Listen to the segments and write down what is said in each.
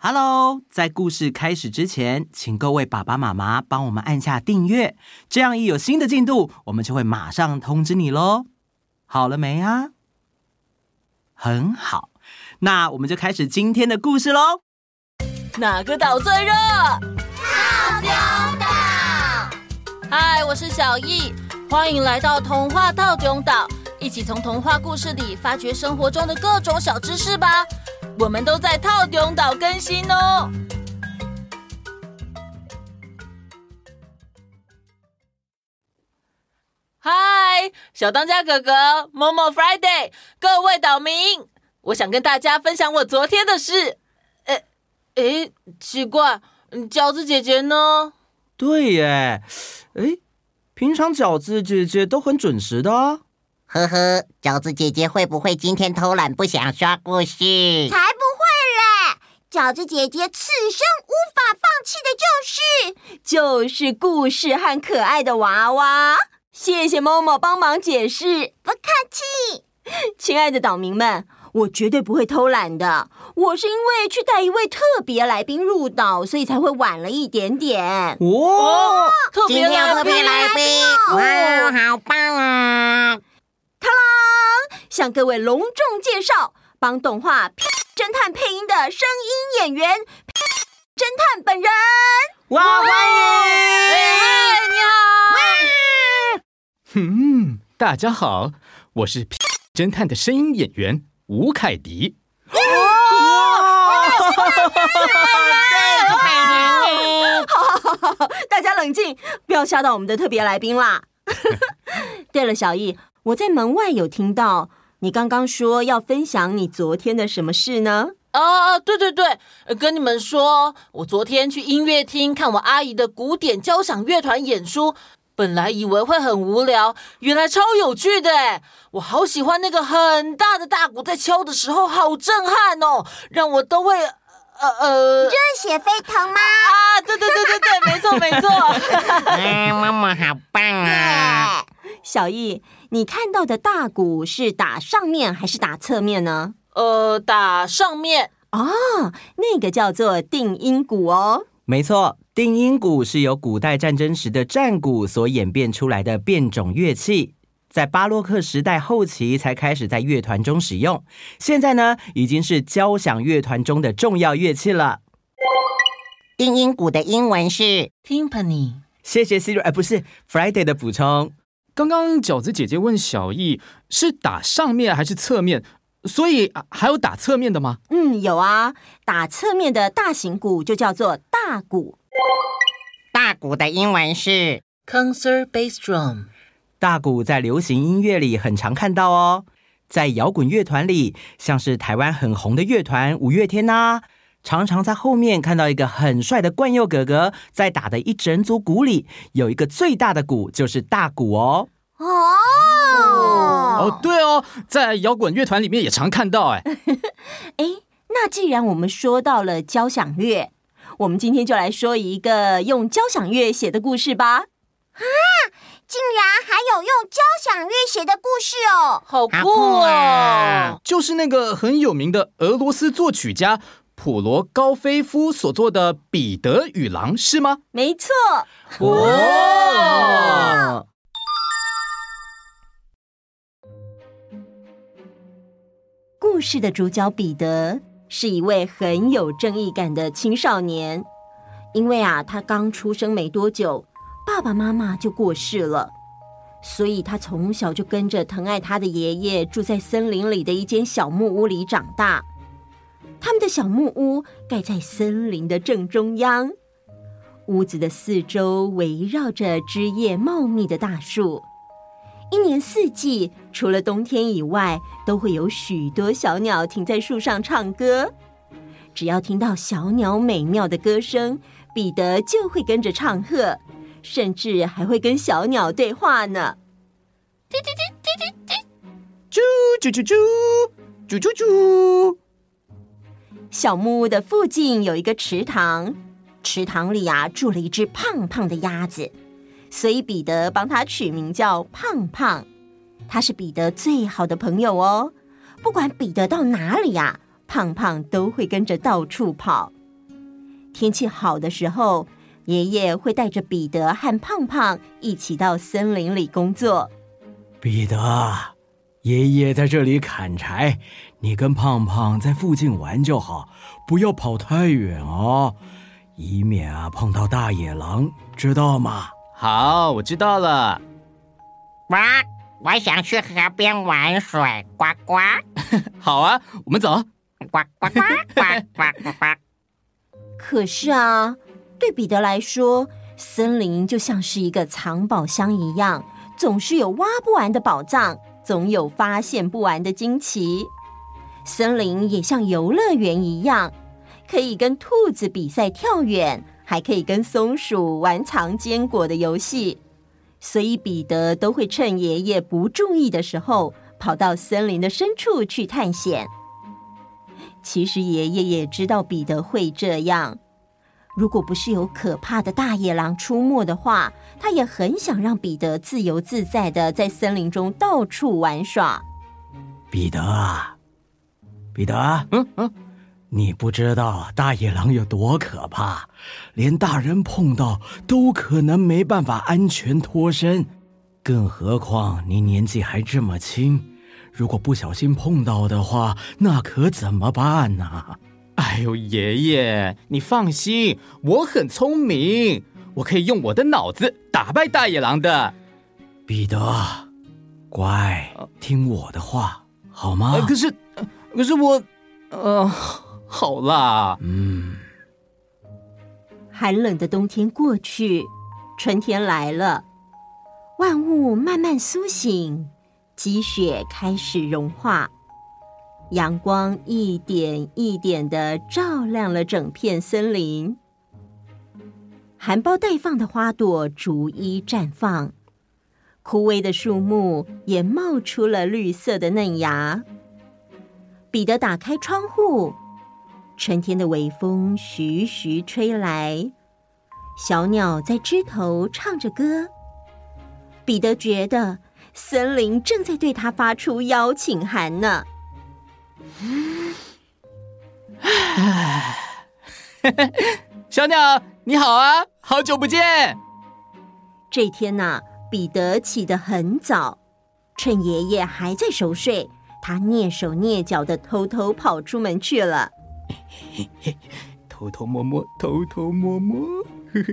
Hello，在故事开始之前，请各位爸爸妈妈帮我们按下订阅，这样一有新的进度，我们就会马上通知你喽。好了没啊？很好，那我们就开始今天的故事喽。哪个岛最热？套丁岛。嗨，我是小易，欢迎来到童话套丁岛，一起从童话故事里发掘生活中的各种小知识吧。我们都在套丁岛更新哦。嗨，小当家哥哥，Momo Friday，各位岛民，我想跟大家分享我昨天的事。诶诶，奇怪，饺子姐姐呢？对耶，诶，平常饺子姐姐都很准时的啊。呵呵，饺子姐姐会不会今天偷懒不想刷故事？饺子姐姐此生无法放弃的就是就是故事和可爱的娃娃。谢谢 Momo 帮忙解释，不客气。亲爱的岛民们，我绝对不会偷懒的。我是因为去带一位特别来宾入岛，所以才会晚了一点点。哦，特别来宾，特别来宾，哇，好棒啊！他啦，向各位隆重介绍帮动画《侦探》配音的声音演员侦探本人。哇，欢迎！你好。嗯，大家好，我是侦探的声音演员吴凯迪。好好好，大家冷静，不要吓到我们的特别来宾啦。对了，小易。我在门外有听到你刚刚说要分享你昨天的什么事呢？啊，对对对，跟你们说，我昨天去音乐厅看我阿姨的古典交响乐团演出，本来以为会很无聊，原来超有趣的诶！我好喜欢那个很大的大鼓在敲的时候，好震撼哦，让我都会呃呃热血沸腾吗？啊，对对对对对，没错没错。哎，妈妈好棒啊！小艺。你看到的大鼓是打上面还是打侧面呢？呃，打上面。哦，那个叫做定音鼓哦。没错，定音鼓是由古代战争时的战鼓所演变出来的变种乐器，在巴洛克时代后期才开始在乐团中使用。现在呢，已经是交响乐团中的重要乐器了。定音鼓的英文是 timpani。谢谢 Siri，哎，不是 Friday 的补充。刚刚饺子姐姐问小易是打上面还是侧面，所以还有打侧面的吗？嗯，有啊，打侧面的大型鼓就叫做大鼓。大鼓的英文是 concert bass drum。大鼓在流行音乐里很常看到哦，在摇滚乐团里，像是台湾很红的乐团五月天呐、啊。常常在后面看到一个很帅的冠佑哥哥，在打的一整组鼓里，有一个最大的鼓，就是大鼓哦。哦哦，对哦，在摇滚乐团里面也常看到哎。哎，那既然我们说到了交响乐，我们今天就来说一个用交响乐写的故事吧。啊，竟然还有用交响乐写的故事哦，好酷哦！就是那个很有名的俄罗斯作曲家。普罗高菲夫所做的《彼得与狼》是吗？没错。哦。故事的主角彼得是一位很有正义感的青少年，因为啊，他刚出生没多久，爸爸妈妈就过世了，所以他从小就跟着疼爱他的爷爷住在森林里的一间小木屋里长大。他们的小木屋盖在森林的正中央，屋子的四周围绕着枝叶茂密的大树，一年四季，除了冬天以外，都会有许多小鸟停在树上唱歌。只要听到小鸟美妙的歌声，彼得就会跟着唱和，甚至还会跟小鸟对话呢。叽叽叽叽叽叽，啾啾啾啾啾啾啾。小木屋的附近有一个池塘，池塘里啊住了一只胖胖的鸭子，所以彼得帮它取名叫胖胖。它是彼得最好的朋友哦，不管彼得到哪里呀，胖胖都会跟着到处跑。天气好的时候，爷爷会带着彼得和胖胖一起到森林里工作。彼得，爷爷在这里砍柴，你跟胖胖在附近玩就好，不要跑太远哦，以免啊碰到大野狼，知道吗？好，我知道了。哇，我想去河边玩水。呱呱。好啊，我们走。呱呱呱呱 呱呱呱。可是啊，对彼得来说，森林就像是一个藏宝箱一样，总是有挖不完的宝藏，总有发现不完的惊奇。森林也像游乐园一样，可以跟兔子比赛跳远，还可以跟松鼠玩藏坚果的游戏。所以彼得都会趁爷爷不注意的时候，跑到森林的深处去探险。其实爷爷也知道彼得会这样。如果不是有可怕的大野狼出没的话，他也很想让彼得自由自在的在森林中到处玩耍。彼得啊，彼得，嗯嗯，你不知道大野狼有多可怕，连大人碰到都可能没办法安全脱身，更何况你年纪还这么轻。如果不小心碰到的话，那可怎么办呢？哎呦，爷爷，你放心，我很聪明，我可以用我的脑子打败大野狼的。彼得，乖，听我的话，好吗？呃，可是，可是我，呃，好啦，嗯。寒冷的冬天过去，春天来了，万物慢慢苏醒。积雪开始融化，阳光一点一点的照亮了整片森林。含苞待放的花朵逐一绽放，枯萎的树木也冒出了绿色的嫩芽。彼得打开窗户，春天的微风徐徐吹来，小鸟在枝头唱着歌。彼得觉得。森林正在对他发出邀请函呢。小鸟，你好啊，好久不见。这天呐，彼得起得很早，趁爷爷还在熟睡，他蹑手蹑脚的偷偷跑出门去了。偷偷摸摸，偷偷摸摸。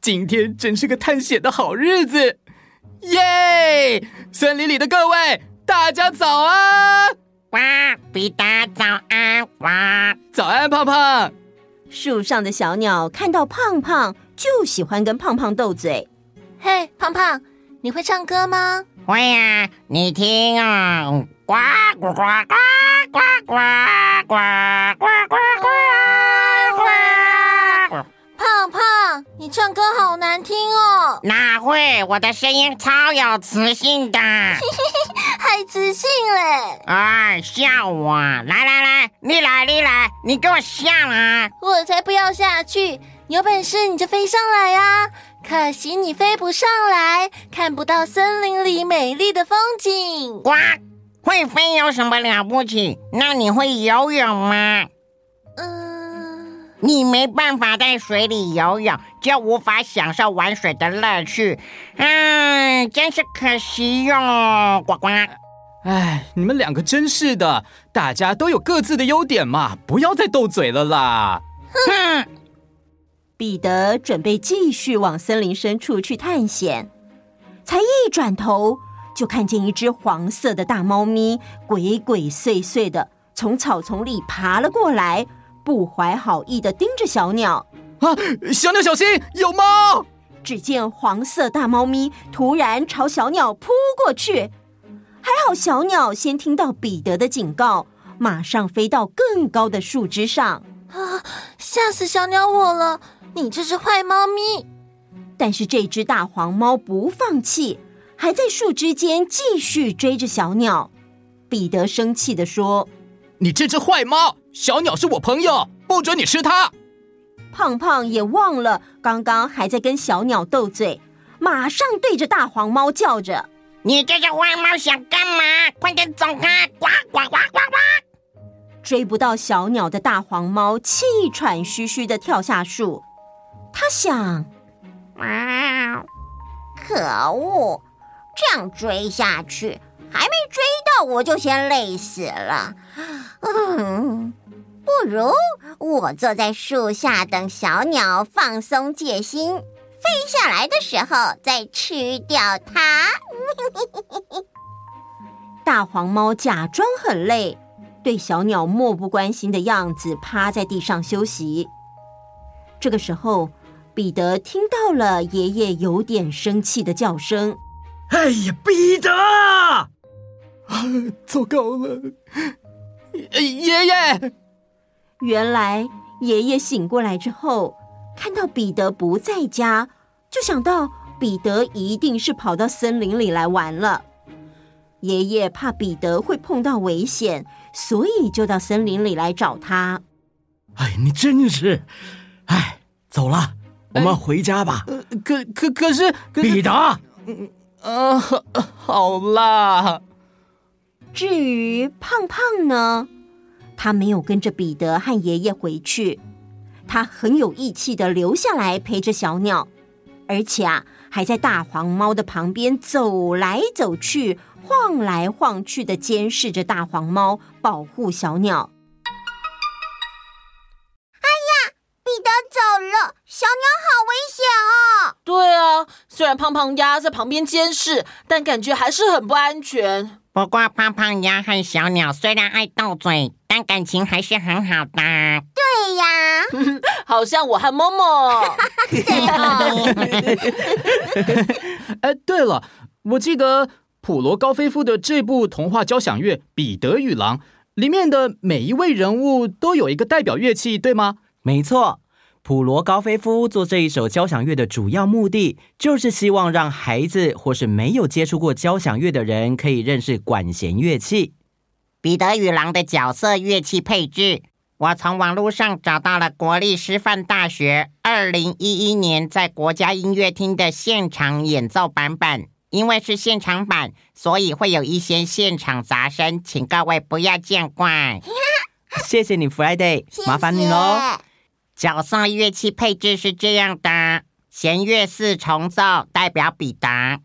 今天真是个探险的好日子，耶！森林里的各位，大家早安！哇，彼得早安！哇，早安，胖胖。树上的小鸟看到胖胖，就喜欢跟胖胖斗嘴。嘿，胖胖，你会唱歌吗？会呀，你听啊，呱呱呱呱呱呱呱呱呱呱。唱歌好难听哦！哪会？我的声音超有磁性的，还磁性嘞！哎，笑我！来来来，你来你来，你给我下来！我才不要下去！有本事你就飞上来啊！可惜你飞不上来，看不到森林里美丽的风景。呱，会飞有什么了不起？那你会游泳吗？你没办法在水里游泳，就无法享受玩水的乐趣，嗯，真是可惜哟，呱呱。哎，你们两个真是的，大家都有各自的优点嘛，不要再斗嘴了啦。哼！彼得准备继续往森林深处去探险，才一转头，就看见一只黄色的大猫咪鬼鬼祟祟的从草丛里爬了过来。不怀好意的盯着小鸟啊！小鸟小心，有猫！只见黄色大猫咪突然朝小鸟扑过去，还好小鸟先听到彼得的警告，马上飞到更高的树枝上。啊！吓死小鸟我了！你这只坏猫咪！但是这只大黄猫不放弃，还在树枝间继续追着小鸟。彼得生气地说：“你这只坏猫！”小鸟是我朋友，不准你吃它。胖胖也忘了刚刚还在跟小鸟斗嘴，马上对着大黄猫叫着：“你这只坏猫想干嘛？快点走开！”呱呱呱呱呱！追不到小鸟的大黄猫气喘吁吁的跳下树。他想：啊，可恶！这样追下去，还没追到我就先累死了。嗯，不如我坐在树下等小鸟放松戒心，飞下来的时候再吃掉它。大黄猫假装很累，对小鸟漠不关心的样子趴在地上休息。这个时候，彼得听到了爷爷有点生气的叫声。哎呀，彼得！啊，糟糕了，爷爷！原来爷爷醒过来之后，看到彼得不在家，就想到彼得一定是跑到森林里来玩了。爷爷怕彼得会碰到危险，所以就到森林里来找他。哎，你真是……哎，走了，我们回家吧。呃，可可可是，可是彼得。啊，好啦。至于胖胖呢，他没有跟着彼得和爷爷回去，他很有义气的留下来陪着小鸟，而且啊，还在大黄猫的旁边走来走去、晃来晃去的监视着大黄猫，保护小鸟。走了，小鸟好危险哦！对啊，虽然胖胖鸭在旁边监视，但感觉还是很不安全。不过胖胖鸭和小鸟虽然爱斗嘴，但感情还是很好的。对呀，好像我和默默。哎，对了，我记得普罗高菲夫的这部童话交响乐《彼得与狼》里面的每一位人物都有一个代表乐器，对吗？没错。普罗高菲夫做这一首交响乐的主要目的，就是希望让孩子或是没有接触过交响乐的人，可以认识管弦乐器。彼得与狼的角色乐器配置，我从网络上找到了国立师范大学二零一一年在国家音乐厅的现场演奏版本。因为是现场版，所以会有一些现场杂声，请各位不要见怪。谢谢你，Friday，麻烦你喽。角上乐器配置是这样的：弦乐四重奏代表彼得，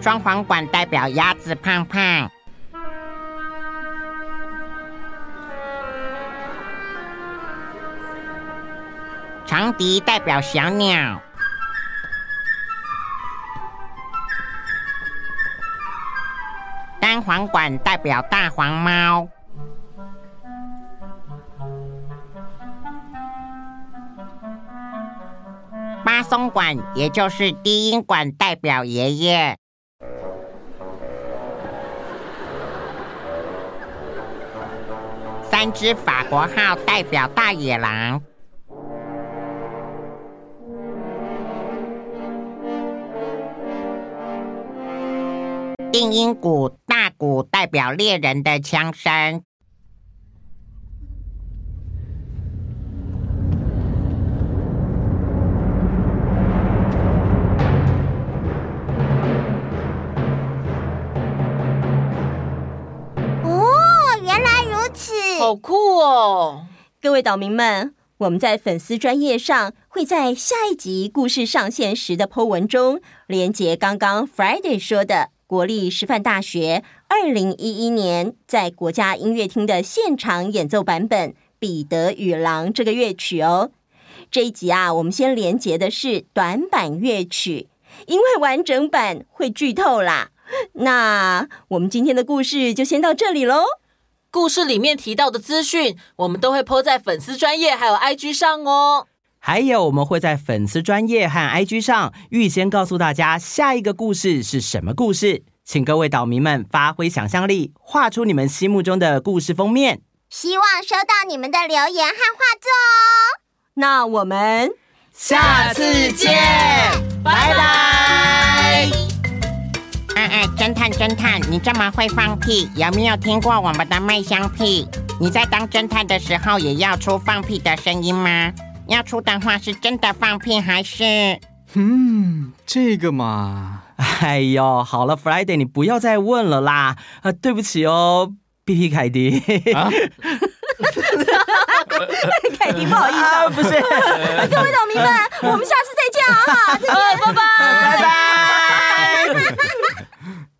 双簧管代表鸭子胖胖，长笛代表小鸟。单簧管代表大黄猫，巴松管也就是低音管代表爷爷，三只法国号代表大野狼。定音鼓、鼓代表猎人的枪声。哦，原来如此，好酷哦！各位岛民们，我们在粉丝专业上会在下一集故事上线时的 po 文中连接刚刚 Friday 说的。国立师范大学二零一一年在国家音乐厅的现场演奏版本《彼得与狼》这个乐曲哦。这一集啊，我们先连接的是短版乐曲，因为完整版会剧透啦。那我们今天的故事就先到这里喽。故事里面提到的资讯，我们都会 po 在粉丝专业还有 IG 上哦。还有，我们会在粉丝专业和 IG 上预先告诉大家下一个故事是什么故事，请各位岛民们发挥想象力，画出你们心目中的故事封面。希望收到你们的留言和画作哦。那我们下次见，拜拜。哎哎，侦探侦探，你这么会放屁，有没有听过我们的麦香屁？你在当侦探的时候也要出放屁的声音吗？要出的话是真的放屁还是？嗯，这个嘛，哎呦，好了，Friday，你不要再问了啦。啊，对不起哦，B P 凯迪。啊凯迪，不好意思，啊，不是。各位岛民们，我们下次再见啊！哈，再见，拜拜，拜拜。